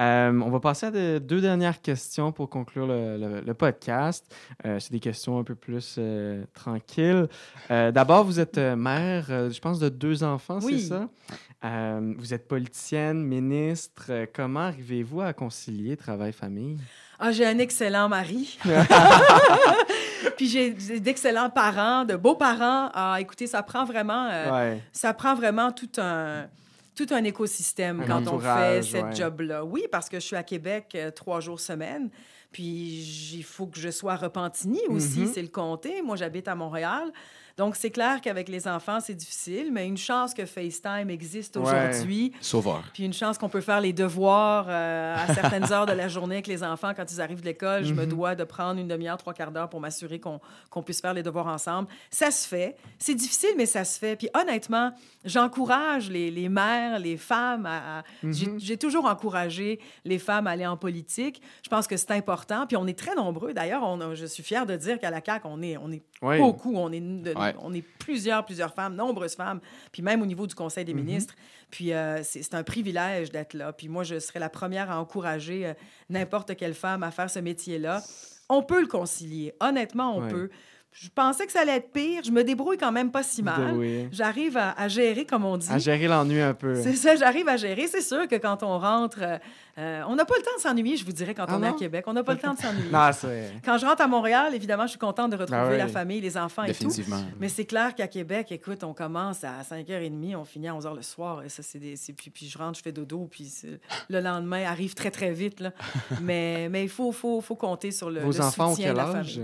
Euh, on va passer à de, deux dernières questions pour conclure le, le, le podcast. Euh, C'est des questions un peu plus euh, tranquilles. D'abord, vous êtes mère, je pense, de deux enfants, oui. c'est ça? Vous êtes politicienne, ministre. Comment arrivez-vous à concilier travail-famille? Ah, j'ai un excellent mari. [laughs] Puis j'ai d'excellents parents, de beaux parents. Ah, écoutez, ça prend vraiment, euh, ouais. ça prend vraiment tout un, tout un écosystème un quand on fait cette ouais. job-là. Oui, parce que je suis à Québec euh, trois jours semaine. Puis il faut que je sois à Repentigny aussi, mm -hmm. c'est le comté. Moi, j'habite à Montréal. Donc, c'est clair qu'avec les enfants, c'est difficile, mais une chance que FaceTime existe Ouais. aujourd'hui. Sauveur. Puis une chance qu'on peut faire les devoirs euh, à certaines heures de la journée avec les enfants quand ils arrivent de l'école. Je me Mhm. dois de prendre une demi-heure, trois quarts d'heure pour m'assurer qu'on qu'on puisse faire les devoirs ensemble. Ça se fait. C'est difficile, mais ça se fait. Puis honnêtement, j'encourage les, les mères, les femmes à... Mhm. J'ai toujours encouragé les femmes à aller en politique. Je pense que c'est important. Puis on est très nombreux. D'ailleurs, je suis fière de dire qu'à la CAQ, on est, on est Oui. beaucoup. On est, de- Ouais. On est plusieurs, plusieurs femmes, nombreuses femmes, puis même au niveau du Conseil des Mhm. ministres. Puis euh, c'est c'est un privilège d'être là. Puis moi, je serais la première à encourager euh, n'importe quelle femme à faire ce métier-là. On peut le concilier. Honnêtement, on Ouais. peut. Je pensais que ça allait être pire. Je me débrouille quand même pas si mal. Oui. J'arrive à, à gérer, comme on dit. À gérer l'ennui un peu. C'est ça, j'arrive à gérer. C'est sûr que quand on rentre, euh, euh, on n'a pas le temps de s'ennuyer, je vous dirais, quand Ah on est à? Québec. On n'a pas le temps de s'ennuyer. [laughs] Quand je rentre à Montréal, évidemment, je suis contente de retrouver Ben oui. la famille, les enfants et tout. Définitivement. Mais c'est clair qu'à Québec, écoute, on commence à 5h30, on finit à 11h le soir. Et ça, c'est des... c'est- Puis, puis je rentre, je fais dodo, puis le lendemain arrive très, très vite. Là. [laughs] mais mais il faut, faut, faut compter sur le, Vos le enfants ont soutien quel de la âge?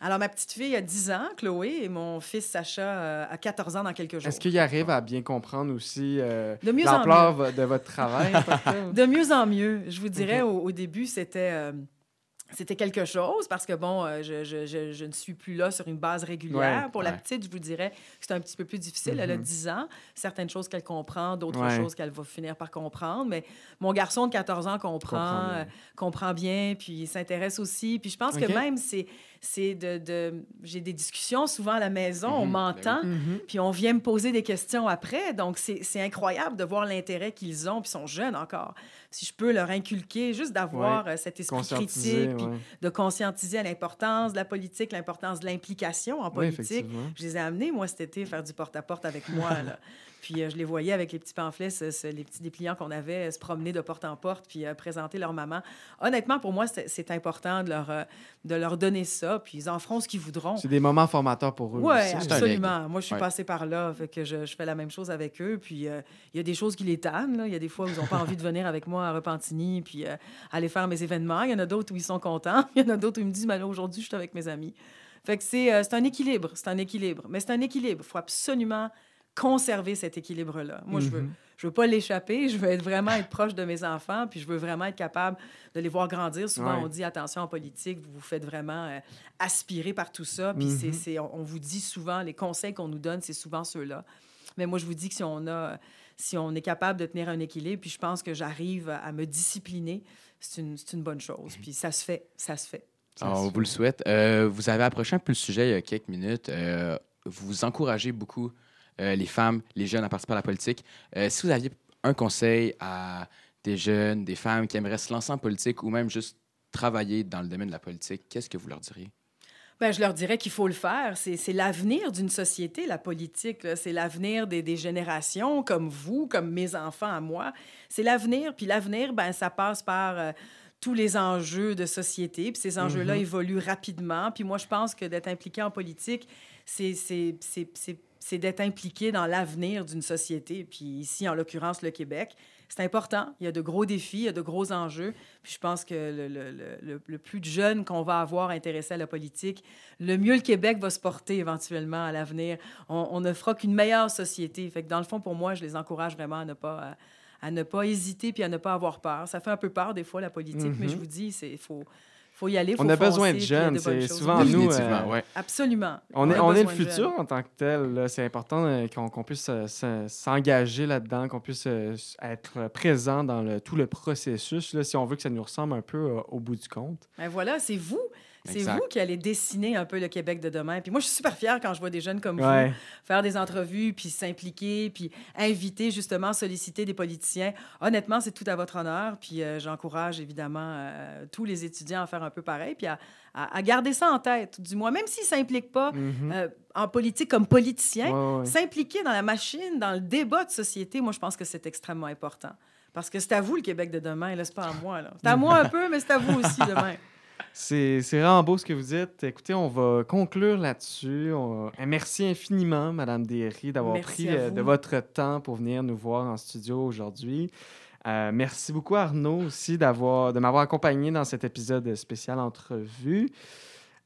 Alors, ma petite fille a 10 ans, Chloé, et mon fils Sacha euh, a 14 ans dans quelques jours. Est-ce qu'ils arrivent à bien comprendre aussi euh, De mieux en l'ampleur de votre travail? [laughs] De mieux en mieux. Je vous dirais, au, au début, c'était... euh, c'était quelque chose parce que, bon, je, je- je- je ne suis plus là sur une base régulière. Ouais, Pour la petite, je vous dirais que c'est un petit peu plus difficile. Elle a Mhm. 10 ans. Certaines choses qu'elle comprend, d'autres Ouais. choses qu'elle va finir par comprendre. Mais mon garçon de 14 ans comprend, Comprend bien. euh, comprend bien, puis il s'intéresse aussi. Puis je pense que même, c'est c'est de... de- J'ai des discussions souvent à la maison, on Mhm. Ben m'entend. Mhm. Puis on vient me poser des questions après. Donc, c'est incroyable de voir l'intérêt qu'ils ont. Puis ils sont jeunes encore. Si je peux leur inculquer, juste d'avoir euh, cet esprit critique, puis de conscientiser à l'importance de la politique, l'importance de l'implication en politique. je les ai amenés, moi, cet été, faire du porte-à-porte avec moi. [laughs] là. Puis euh, je les voyais avec les petits pamphlets, ce- ce- les petits dépliants qu'on avait, euh, se promener de porte en porte, puis euh, présenter leur maman. Honnêtement, pour moi, c'est important de leur, de leur donner ça, puis ils en feront ce qu'ils voudront. C'est des moments formateurs pour eux. Oui, absolument. Moi, je suis Ouais. passée par là, fait que je, je fais la même chose avec eux. Puis euh, il y a des choses qui les tannent. Il y a des fois où ils n'ont pas envie de venir avec moi à Repentigny puis euh, aller faire mes événements. Il y en a d'autres où ils sont contents. [laughs] Il y en a d'autres où ils me disent, mais là, aujourd'hui, je suis avec mes amis. Fait que c'est euh, c'est un équilibre. C'est un équilibre. Mais c'est un équilibre. Il faut absolument conserver cet équilibre-là. Moi, je veux, Mhm. Je veux pas l'échapper. Je veux être vraiment être proche de mes enfants, puis je veux vraiment être capable de les voir grandir. Souvent, Ouais. on dit attention en politique, vous vous faites vraiment euh, aspirer par tout ça. Puis c'est- Mhm. c'est, on, on vous dit souvent, les conseils qu'on nous donne, c'est souvent ceux-là. Mais moi, je vous dis que si on a, si on est capable de tenir un équilibre, puis je pense que j'arrive à, me discipliner, c'est une, une bonne chose. Puis ça se fait, ça se fait. Ça Alors, se on vous le souhaite. Euh, vous avez approché un peu le sujet il y a quelques minutes. Euh, vous encouragez beaucoup les femmes, les jeunes à participer à la politique. Euh, si vous aviez un conseil à des jeunes, des femmes qui aimeraient se lancer en politique ou même juste travailler dans le domaine de la politique, qu'est-ce que vous leur diriez? Ben, je leur dirais qu'il faut le faire. C'est l'avenir d'une société, la politique. C'est l'avenir des, des générations comme vous, comme mes enfants à moi. C'est l'avenir. Puis l'avenir, ben, ça passe par euh, tous les enjeux de société. Puis ces enjeux-là Mhm. évoluent rapidement. Puis moi, je pense que d'être impliqué en politique, c'est- c'est d'être impliqué dans l'avenir d'une société. Puis ici, en l'occurrence, le Québec. C'est important. Il y a de gros défis, il y a de gros enjeux. Puis je pense que le, le- le- le- le plus de jeunes qu'on va avoir intéressés à la politique, le mieux le Québec va se porter éventuellement à l'avenir. On, on ne fera qu'une meilleure société. Fait que dans le fond, pour moi, je les encourage vraiment à ne pas, à, à ne pas hésiter puis à ne pas avoir peur. Ça fait un peu peur des fois, la politique, mais je Mhm. vous dis, il faut, faut y aller. faut On a besoin de jeunes. C'est souvent Oui, nous. Euh, ouais. Absolument. On est, on est le futur en tant que tel. C'est important euh, qu'on puisse euh, se- s'engager là-dedans, qu'on puisse euh, être présent dans le- tout le processus, là, si on veut que ça nous ressemble un peu euh, au bout du compte. Ben voilà, c'est vous. C'est vous qui allez dessiner un peu le Québec de demain. Puis moi, je suis super fière quand je vois des jeunes comme Ouais. vous faire des entrevues, puis s'impliquer, puis inviter, justement, solliciter des politiciens. Honnêtement, c'est tout à votre honneur. Puis euh, j'encourage, évidemment, euh, tous les étudiants à faire un peu pareil, puis à, à- à garder ça en tête, du moins, même s'ils ne s'impliquent pas Mhm. euh, en politique comme Ouais, ouais. s'impliquer dans la machine, dans le débat de société, moi, je pense que c'est extrêmement important. Parce que c'est à vous le Québec de demain, là, c'est pas à moi. C'est à moi un peu, mais c'est à vous aussi [laughs] demain. C'est vraiment beau ce que vous dites. Écoutez, on va conclure là-dessus. On- un Merci infiniment, Madame Derry, d'avoir pris euh, de votre temps pour venir nous voir en studio aujourd'hui. Euh, merci beaucoup, Arnaud, aussi, de m'avoir accompagné dans cet épisode spécial entrevue.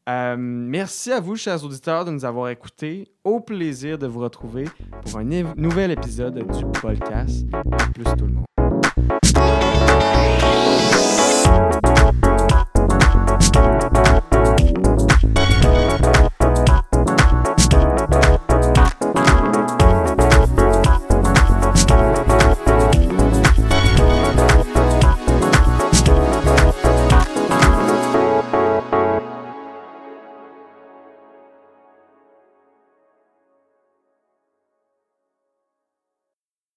Euh, merci à vous, chers auditeurs, de nous avoir écoutés. Au plaisir de vous retrouver pour un nouvel épisode du podcast. À plus tout le monde.